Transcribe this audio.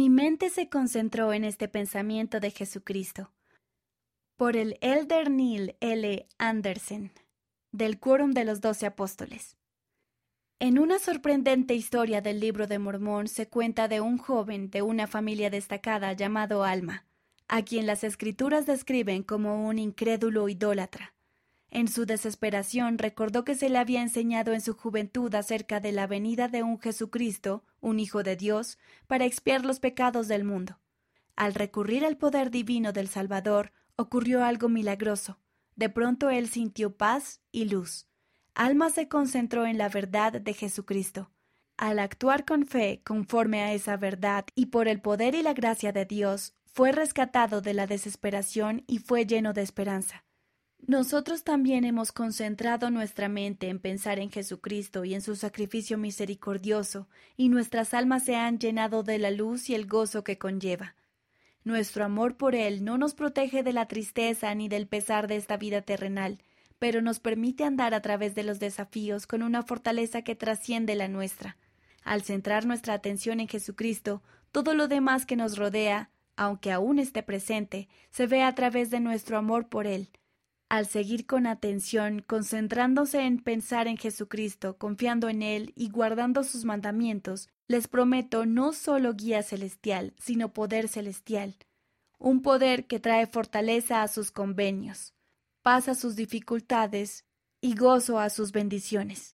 Mi mente se concentró en este pensamiento de Jesucristo. Por el Elder Neil L. Anderson, del Quórum de los Doce Apóstoles. En una sorprendente historia del libro de Mormón se cuenta de un joven de una familia destacada llamado Alma, a quien las escrituras describen como un incrédulo idólatra. En su desesperación recordó que se le había enseñado en su juventud acerca de la venida de un Jesucristo, un Hijo de Dios, para expiar los pecados del mundo. Al recurrir al poder divino del Salvador, ocurrió algo milagroso. De pronto él sintió paz y luz. Alma se concentró en la verdad de Jesucristo. Al actuar con fe conforme a esa verdad y por el poder y la gracia de Dios, fue rescatado de la desesperación y fue lleno de esperanza. Nosotros también hemos concentrado nuestra mente en pensar en Jesucristo y en su sacrificio misericordioso, y nuestras almas se han llenado de la luz y el gozo que conlleva. Nuestro amor por Él no nos protege de la tristeza ni del pesar de esta vida terrenal, pero nos permite andar a través de los desafíos con una fortaleza que trasciende la nuestra. Al centrar nuestra atención en Jesucristo, todo lo demás que nos rodea, aunque aún esté presente, se ve a través de nuestro amor por Él, al seguir con atención, concentrándose en pensar en Jesucristo, confiando en Él y guardando sus mandamientos, les prometo no solo guía celestial, sino poder celestial, un poder que trae fortaleza a sus convenios, paz a sus dificultades y gozo a sus bendiciones.